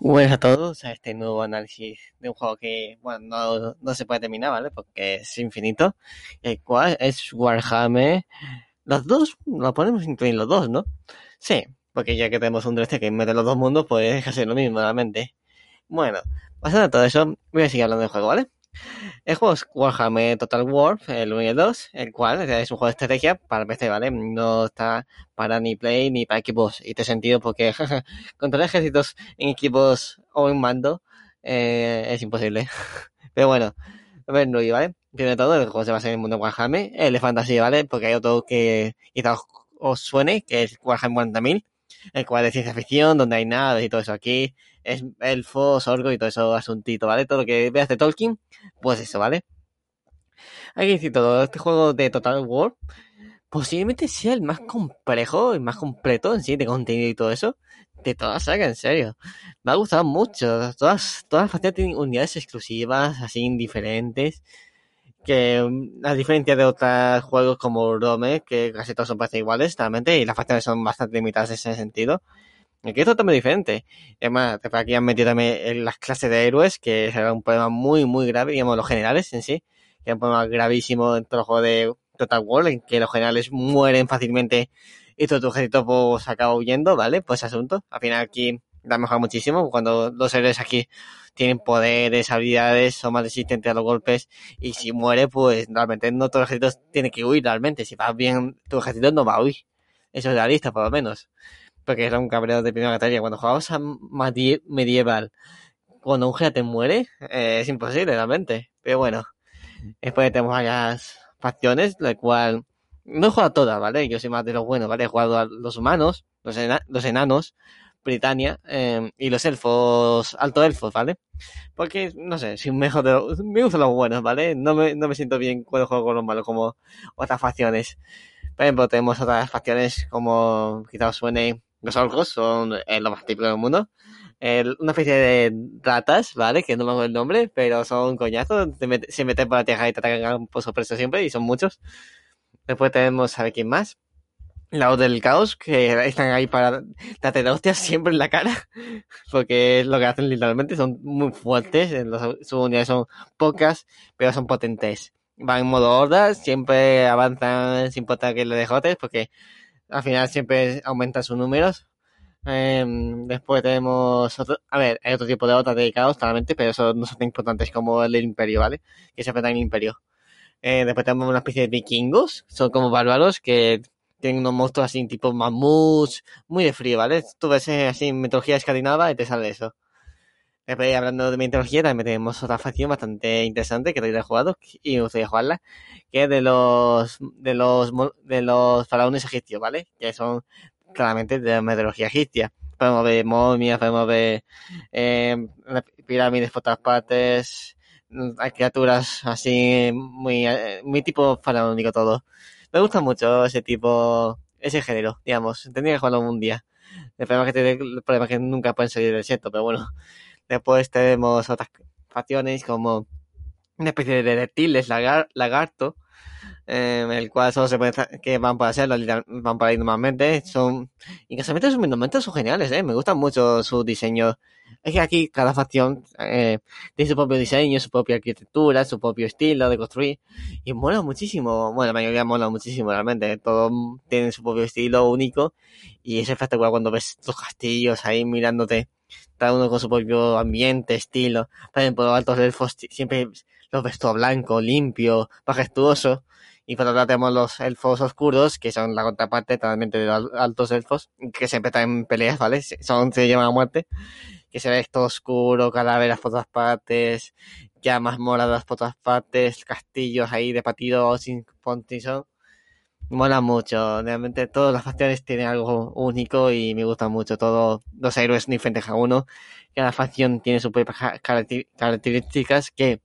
Buenas a todos a este nuevo análisis de un juego que, bueno, no, no se puede terminar, ¿vale? Porque es infinito. El cual es Warhammer. Los dos, lo podemos incluir los dos, ¿no? Sí, porque ya que tenemos un DLC que mete los dos mundos, pues es lo mismo, realmente. Bueno, pasando a todo eso, voy a seguir hablando del juego, ¿vale? El juego es Warhammer Total War, el 1 y el 2, el cual es un juego de estrategia para PC, ¿vale? No está para ni Play ni para equipos. Y te sentido porque controlar ejércitos en equipos o en mando eh, es imposible. Pero bueno, a ver, no, ¿vale? Primero de todo, el juego se basa en el mundo de Warhammer, el de fantasía, ¿vale? Porque hay otro que quizás os suene, que es Warhammer 40.000, el cual es ciencia ficción, donde hay naves y todo eso aquí es elfos, orco y todo eso asuntito, ¿vale? Todo lo que veas de Tolkien, pues eso, ¿vale? Hay que todo, este juego de Total War posiblemente sea el más complejo y más completo en sí de contenido y todo eso de toda la saga, en serio. Me ha gustado mucho. Todas, todas las facciones tienen unidades exclusivas, así diferentes. Que mm, a diferencia de otros juegos como Rome, que casi todos son bastante iguales, realmente, y las facciones son bastante limitadas en ese sentido. Aquí es totalmente diferente. Además, aquí han metido también las clases de héroes, que era un problema muy, muy grave, digamos, los generales en sí, que es un problema gravísimo en todo el juego de Total War, en que los generales mueren fácilmente y todo tu ejército pues acaba huyendo, ¿vale? Pues asunto. Al final aquí da mejor muchísimo cuando los héroes aquí tienen poderes, habilidades, son más resistentes a los golpes y si muere, pues realmente no todo el ejército tiene que huir realmente. Si va bien, tu ejército no va a huir. Eso es realista, por lo menos porque era un cabreo de primera batalla. Cuando jugabas a medieval, cuando un te muere, eh, es imposible realmente. Pero bueno, después tenemos varias facciones, la cual no he jugado a todas, ¿vale? Yo soy más de los buenos, ¿vale? He jugado a los humanos, los, enanos, Britannia em, y los elfos, alto elfos, ¿vale? Porque, no sé, soy mejor me gustan los buenos, ¿vale? No me, no me siento bien cuando juego con los malos como otras facciones. Por ejemplo, tenemos otras facciones como quizás suene los orcos son eh, más típico del mundo. una especie de ratas, ¿vale? Que no me acuerdo el nombre, pero son coñazos. Se, meten por la tierra y te atacan por sorpresa siempre, y son muchos. Después tenemos a quién más. La del caos, que están ahí para darte hostias siempre en la cara. Porque es lo que hacen literalmente. Son muy fuertes. sus unidades son pocas, pero son potentes. Van en modo horda, siempre avanzan sin importar que le dejotes, porque al final siempre aumentan sus números. Em, después tenemos otro, a ver, hay otro tipo de otras dedicados, claramente, pero eso no son tan importantes como el del Imperio, ¿vale? Que se enfrentan en el Imperio. Eh, después tenemos una especie de vikingos, son como bárbaros que tienen unos monstruos así tipo mamuts, muy de frío, ¿vale? Tú ves eh, así mitología escandinava y te sale eso. Después, hablando de mitología, también tenemos otra facción bastante interesante que todavía he jugado y me gustaría jugarla, que es de los, de los, de los faraones egipcios, ¿vale? Que son claramente de la mitología egipcia. Podemos ver momias, podemos ver eh, pirámides por todas partes, hay criaturas así muy, muy tipo faraónico todo. Me gusta mucho ese tipo, ese género, digamos. Tendría que jugarlo un día. El problema que tiene, el problema es que nunca pueden salir del desierto, pero bueno. Después tenemos otras facciones como una especie de reptiles, lagarto, eh, el cual solo se puede que van para hacerlo, van para ir normalmente. Son, y casualmente sus momentos son geniales, eh. Me gustan mucho su diseño. Es que aquí cada facción eh, tiene su propio diseño, su propia arquitectura, su propio estilo de construir. Y mola muchísimo. Bueno, la mayoría mola muchísimo realmente. Todos tienen su propio estilo único. Y es espectacular cuando ves los castillos ahí mirándote cada uno con su propio ambiente, estilo. Por ejemplo, los altos elfos siempre los ves todo blanco, limpio, majestuoso. Y por otro lado tenemos los elfos oscuros, que son la contraparte totalmente de los altos elfos, que siempre están en peleas, ¿vale? Son, se llevan a muerte. Que se ve esto oscuro, calaveras por todas partes, llamas moradas por todas partes, castillos ahí de patido sin fontizón. Mola mucho. Realmente todas las facciones tienen algo único y me gustan mucho. Todos los héroes diferentes a uno. Cada facción tiene sus propias características que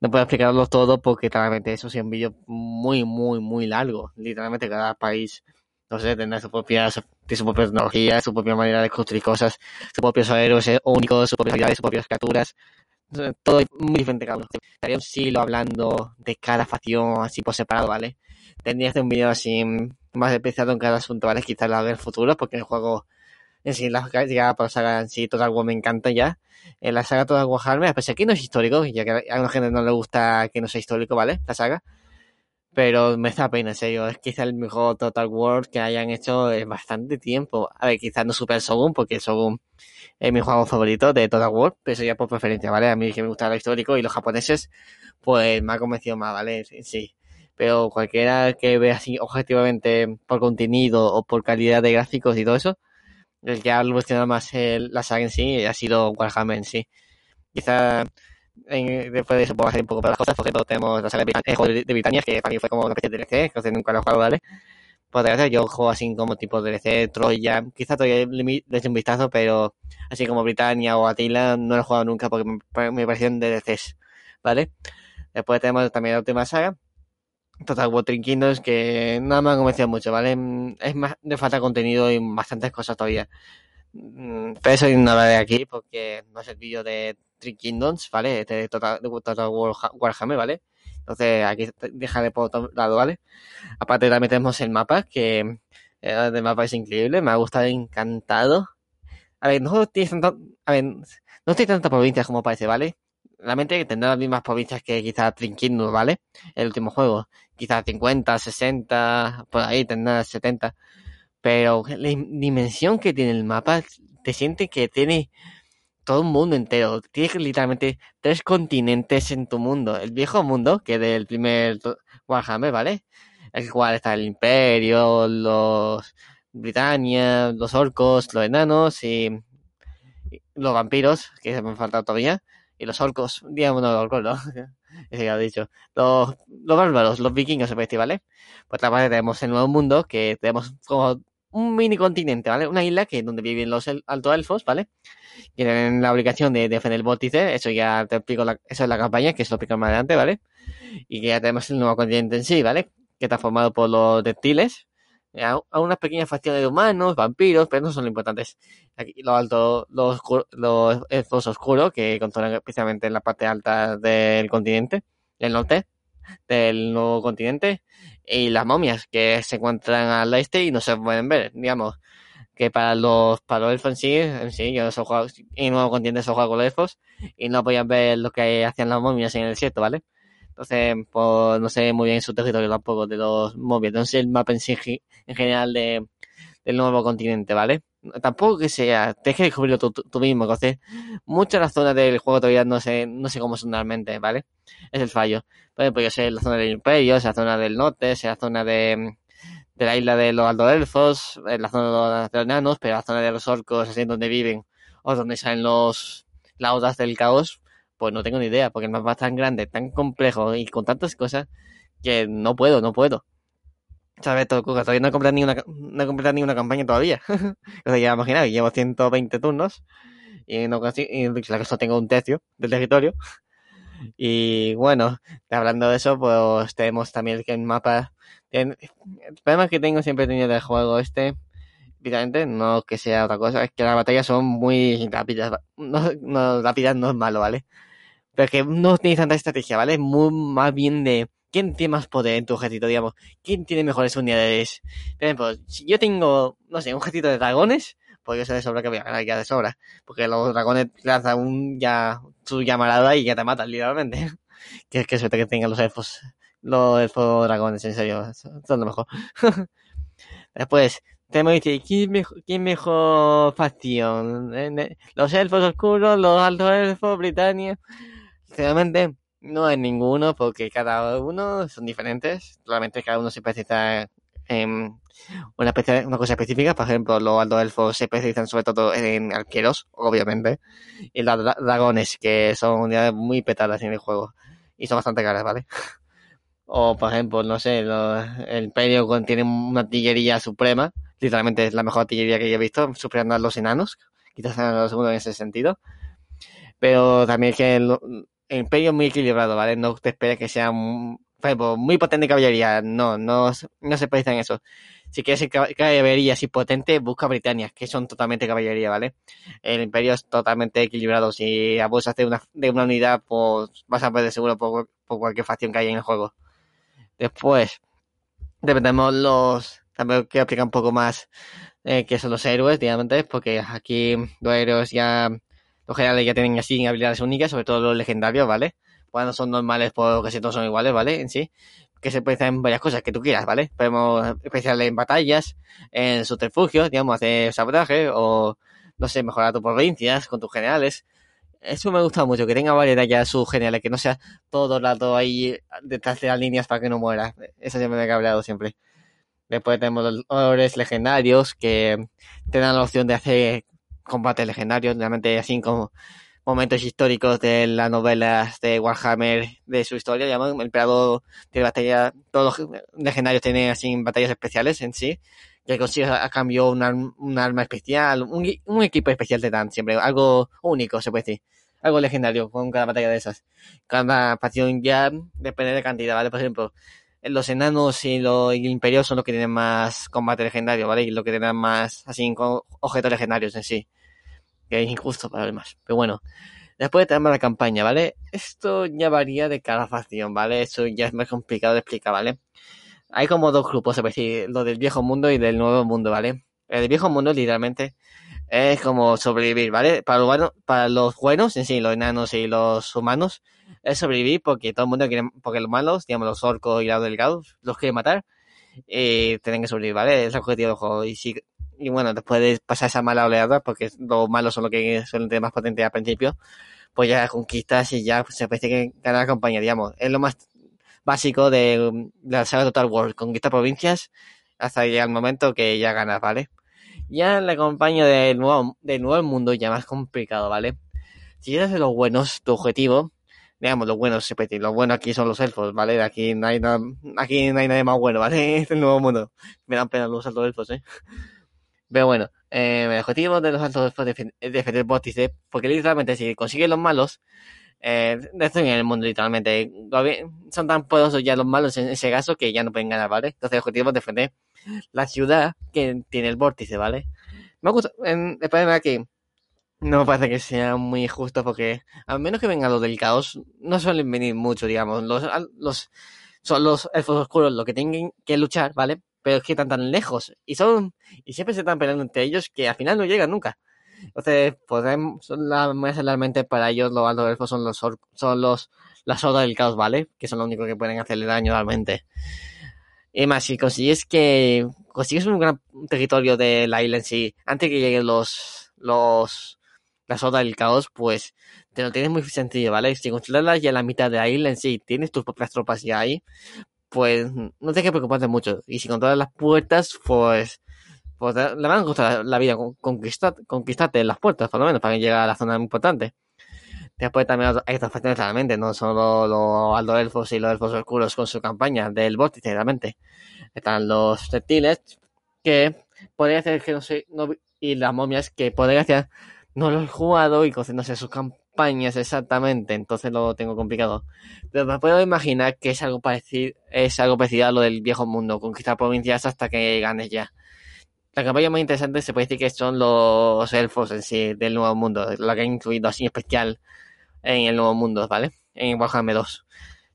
no puedo explicarlo todo porque claramente eso es un vídeo muy, muy, muy largo. Literalmente cada país, no sé, tendrá su propia, su, su propia tecnología, su propia manera de construir cosas, sus propios héroes únicos, sus propias habilidades, sus propias criaturas. Todo muy diferente cada uno. Estaría un siglo hablando de cada facción así por separado, ¿vale? Tendría que hacer un vídeo así más especial en cada asunto, ¿vale? Quizás lo haga en futuro porque el juego en sí, la llegada por la saga en sí, Total War me encanta ya. En la saga Total Warhammer, pues aquí no es histórico, ya que a alguna gente no le gusta que no sea histórico, ¿vale? La saga. Pero me da pena, en serio. Es quizá el mejor Total War que hayan hecho en bastante tiempo. A ver, quizás no super Shogun, porque Shogun es mi juego favorito de Total War, pero eso ya por preferencia, ¿vale? A mí que me gusta lo histórico y los japoneses, pues me ha convencido más, ¿vale? Sí. Pero cualquiera que vea así objetivamente por contenido o por calidad de gráficos y todo eso, el que ha evolucionado más el, la saga en sí ha sido Warhammer en sí. Quizá después de eso puedo hacer un poco para las cosas, porque todos tenemos la saga de, de, de Britannia, que para mí fue como una especie de DLC, que nunca lo he jugado, ¿vale? Pues hacer yo juego así como tipo DLC, Troya, quizá todavía le eché un vistazo, pero así como Britannia o Atila no lo he jugado nunca porque me, me parecieron DLCs, ¿vale? Después tenemos también la última saga, Total War Kingdoms que nada me ha convencido mucho, ¿vale? Mm, es más de falta contenido y bastantes cosas todavía. Mm, pero eso no de aquí porque no es el vídeo de Three Kingdoms, ¿vale? De Total, de Total Warhammer, ¿vale? Entonces aquí dejaré por otro lado, ¿vale? Aparte también tenemos el mapa, que eh, el mapa es increíble, me ha gustado encantado. A ver, no tiene tanto, a ver, no tiene tantas provincias como parece, ¿vale? Realmente tendrá las mismas provincias que quizás Trinquino, ¿vale? El último juego. Quizás 50, 60, por ahí tendrá 70. Pero la dimensión que tiene el mapa, te siente que tiene todo un mundo entero. Tienes literalmente tres continentes en tu mundo. El viejo mundo, que del primer Warhammer, ¿vale? El cual está el Imperio, los Britannia, los orcos, los enanos y los vampiros, que se me han faltado todavía y los orcos, digamos, no los orcos, ¿no? Ese que ha dicho. Los, los bárbaros, los vikingos, ¿vale? Por otra parte tenemos el nuevo mundo, que tenemos como un mini continente, ¿vale? Una isla que donde viven los alto elfos, ¿vale? Que tienen la obligación de defender el vórtice, eso ya te explico, la, eso es la campaña, que es lo explico más adelante, ¿vale? Y que ya tenemos el nuevo continente en sí, ¿vale? Que está formado por los reptiles, a, unas pequeñas facciones de humanos, vampiros, pero no son lo importantes. Aquí lo alto, los, los elfos oscuros que controlan especialmente en la parte alta del continente, del norte, del nuevo continente, y las momias que se encuentran al este y no se pueden ver, digamos. Que para los, para los elfos en sí, en sí, yo jugado, en el nuevo continente juega con los elfos y no podían ver lo que hacían las momias en el desierto, ¿vale? Entonces, pues no sé muy bien su territorio tampoco de los móviles. No sé el mapa en sí en general de, del nuevo continente, ¿vale? Tampoco que sea, tienes que descubrirlo tú, tú, mismo, entonces muchas de las zonas del juego todavía no sé, no sé cómo son realmente, ¿vale? Es el fallo. Por ejemplo, yo sé la zona del Imperio, esa zona del norte, esa zona de, la isla de los alto elfos, la zona de los enanos, pero la zona de los orcos, así donde viven, o donde salen los laudas del caos, pues no tengo ni idea, porque el mapa es tan grande, tan complejo y con tantas cosas que no puedo, no puedo. ¿Sabes? Todavía no he completado ni una, no he completado ni una campaña todavía. o sea, ya imagináis, llevo 120 turnos y no y la cosa tengo un tercio del territorio. Y bueno, hablando de eso, pues tenemos también que el mapa. El problema que tengo siempre he tenido del juego este, evidentemente, no que sea otra cosa, es que las batallas son muy rápidas. No, no rápidas no es malo, ¿vale? Pero que no tiene tanta estrategia, ¿vale? Muy más bien de quién tiene más poder en tu ejército, digamos, quién tiene mejores unidades. Por ejemplo, si yo tengo, no sé, un ejército de dragones, pues yo sé de sobra que voy a ganar ya de sobra, porque los dragones lanzan un ya su llamarada y ya te matan, literalmente. que, que suerte que tengan los elfos, los elfos dragones, en serio, son lo mejor. Después, tenemos que decir, ¿quién mejor, quién mejor facción? Los elfos oscuros, los altos elfos, Britannia. Sinceramente, no hay ninguno porque cada uno son diferentes. Realmente cada uno se especializa en una, una cosa específica. Por ejemplo, los altos elfos se especializan sobre todo en arqueros, obviamente. Y los dragones, que son unidades muy petadas en el juego. Y son bastante caras, ¿vale? O, por ejemplo, no sé, el Imperio tiene una artillería suprema. Literalmente es la mejor artillería que yo he visto, superando a los enanos. Quizás sean los segundos en ese sentido. Pero también es que Imperio muy equilibrado, ¿vale? No te esperes que sea muy potente caballería. No, no, no se precisa en eso. Si quieres caballería así potente, busca Britannia, que son totalmente caballería, ¿vale? El imperio es totalmente equilibrado. Si abusas de una, de una unidad, pues vas a perder seguro por, cualquier facción que haya en el juego. Después, dependemos los... También quiero explicar un poco más eh, qué son los héroes, digamos, porque aquí los héroes ya... Los generales ya tienen así habilidades únicas, sobre todo los legendarios, ¿vale? Cuando son normales, pues casi todos son iguales, ¿vale? En sí que se puede hacer en varias cosas que tú quieras, ¿vale? Podemos especial en batallas, en subterfugios, digamos, hacer sabotaje o, no sé, mejorar tus provincias con tus generales. Eso me gusta mucho, que tenga variedad ya sus generales, que no sea todo el ahí detrás de las líneas para que no muera. Eso siempre me ha cabreado siempre. Después tenemos los ores legendarios que te dan la opción de hacer combates legendarios, realmente como momentos históricos de las novelas de Warhammer de su historia. Llaman el emperador de batalla, todos los legendarios tienen así batallas especiales en sí, que consigue a cambio un, arma especial, un, equipo especial te dan siempre, algo único se puede decir, algo legendario con cada batalla de esas. Cada facción ya depende de cantidad, ¿vale? Por ejemplo, los enanos y los imperios son los que tienen más combate legendario, ¿vale? Y los que tienen más así objetos legendarios en sí que es injusto para los demás. Pero bueno, después tenemos la campaña, ¿vale? Esto ya varía de cada facción, ¿vale? Eso ya es más complicado de explicar, ¿vale? Hay como dos grupos, es decir, lo del viejo mundo y del nuevo mundo, ¿vale? El viejo mundo literalmente es como sobrevivir, ¿vale? Para, los, para los buenos, en sí, los enanos y los humanos, es sobrevivir porque todo el mundo quiere, porque los malos, digamos los orcos y los delgados, los quieren matar y tienen que sobrevivir, ¿vale? Es el objetivo del juego. Y si y bueno, después de pasar esa mala oleada, porque los malos son los que suelen tener más potente al principio, pues ya conquistas y ya se parece que ganar la compañía, digamos. Es lo más básico de, la saga Total War, conquista provincias hasta llegar el momento que ya ganas, ¿vale? Ya la compañía del nuevo, del nuevo mundo ya más complicado, ¿vale? Si eres de los buenos, tu objetivo, digamos, los buenos, se puede los buenos aquí son los elfos, ¿vale? Aquí no hay nada, aquí no hay nadie más bueno, ¿vale? Es el nuevo mundo. Me dan pena los altos elfos, ¿eh? Pero bueno, eh, el objetivo de los altos es defender el vórtice, porque literalmente si consiguen los malos, eh, destruyen el mundo literalmente. Son tan poderosos ya los malos en ese caso que ya no pueden ganar, ¿vale? Entonces el objetivo es defender la ciudad que tiene el vórtice, ¿vale? Me gusta, en, después de aquí, no me parece que sea muy justo porque, al menos que vengan los del caos, no suelen venir mucho, digamos. Los, los, son los elfos oscuros los que tienen que luchar, ¿vale? Pero es que están tan lejos y son y siempre se están peleando entre ellos que al final no llegan nunca. Entonces, podemos, son la, más realmente para ellos los altos elfos son los son los las hordas del caos, ¿vale? Que son lo único que pueden hacerle daño realmente. Y más, si consigues que consigues un gran territorio de la isla en sí, antes que lleguen los los las hordas del caos, pues te lo tienes muy sencillo, ¿vale? Si controlas ya la mitad de la isla en sí, tienes tus propias tropas ya ahí, pues no tienes que preocuparte mucho. Y si controlas las puertas, pues, pues le van a costar la vida conquistar, conquistarte las puertas, por lo menos, para llegar a la zona importante. Después también hay otras facciones realmente, no solo los aldo elfos y los elfos oscuros con su campaña del vórtice realmente. Están los reptiles, que podría hacer que no sé, no, y las momias que podría hacer no lo he jugado y sé sus exactamente, entonces lo tengo complicado. Pero me puedo imaginar que es algo parecido, es algo parecido a lo del viejo mundo, conquistar provincias hasta que ganes ya. La campaña más interesante se puede decir que son los elfos en sí del nuevo mundo, lo que ha incluido así especial en el nuevo mundo, ¿vale? En Warhammer 2.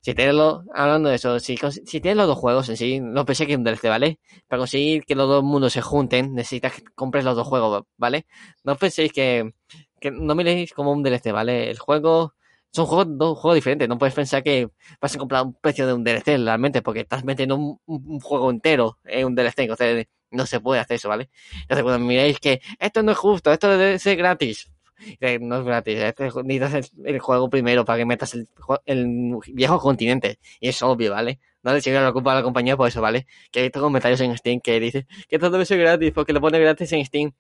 Si tienes lo, hablando de eso, si, si tienes los dos juegos en sí, no pensé que es un DLC, ¿vale? Para conseguir que los dos mundos se junten, necesitas que compres los dos juegos, ¿vale? No penséis que que no miréis como un DLC, ¿vale? El juego son juegos, dos juegos diferentes. No puedes pensar que vas a comprar un precio de un DLC realmente, porque estás metiendo un, juego entero en un DLC. Entonces, no se puede hacer eso, ¿vale? Entonces, cuando miréis que esto no es justo, esto debe ser gratis. No es gratis, este, necesitas el, juego primero para que metas el, el viejo continente. Y es obvio, ¿vale? No le llega la culpa a la compañía por eso, ¿vale? Que hay comentarios en Steam que dicen que todo debe ser gratis porque lo pone gratis en Steam.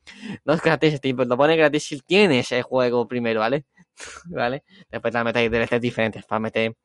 No es gratis en Steam, pues lo pone gratis si tienes el juego primero, ¿vale? ¿Vale? Después la metéis DLCs diferentes para meter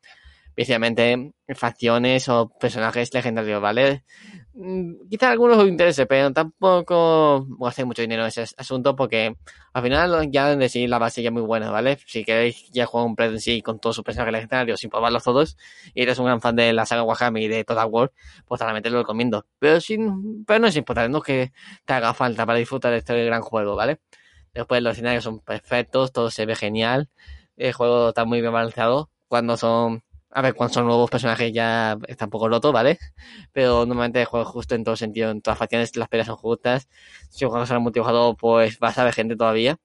especialmente facciones o personajes legendarios, ¿vale? Mm, quizá algunos os interese, pero tampoco gastéis mucho dinero en ese asunto porque al final ya de sí la base ya es muy buena, ¿vale? Si queréis ya jugar un play en sí con todos sus personajes legendarios sin probarlos todos y eres un gran fan de la saga Warhammer y de Total War, pues realmente lo recomiendo. Pero sin, pero no es importante, no es que te haga falta para disfrutar de este gran juego, ¿vale? Después los escenarios son perfectos, todo se ve genial, el juego está muy bien balanceado cuando son a ver, cuando son nuevos personajes ya está un poco roto, ¿vale? Pero normalmente juego justo en todo sentido, en todas facciones las peleas son justas. Si juegas al multijugador, pues vas a ver gente todavía.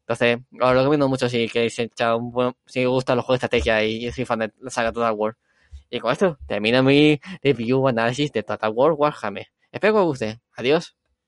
Entonces, os lo recomiendo mucho si queréis echar un buen, si os gustan los juegos de estrategia y soy fan de la saga Total War. Y con esto termina mi review análisis de Total War Warhammer. Espero que os guste. Adiós.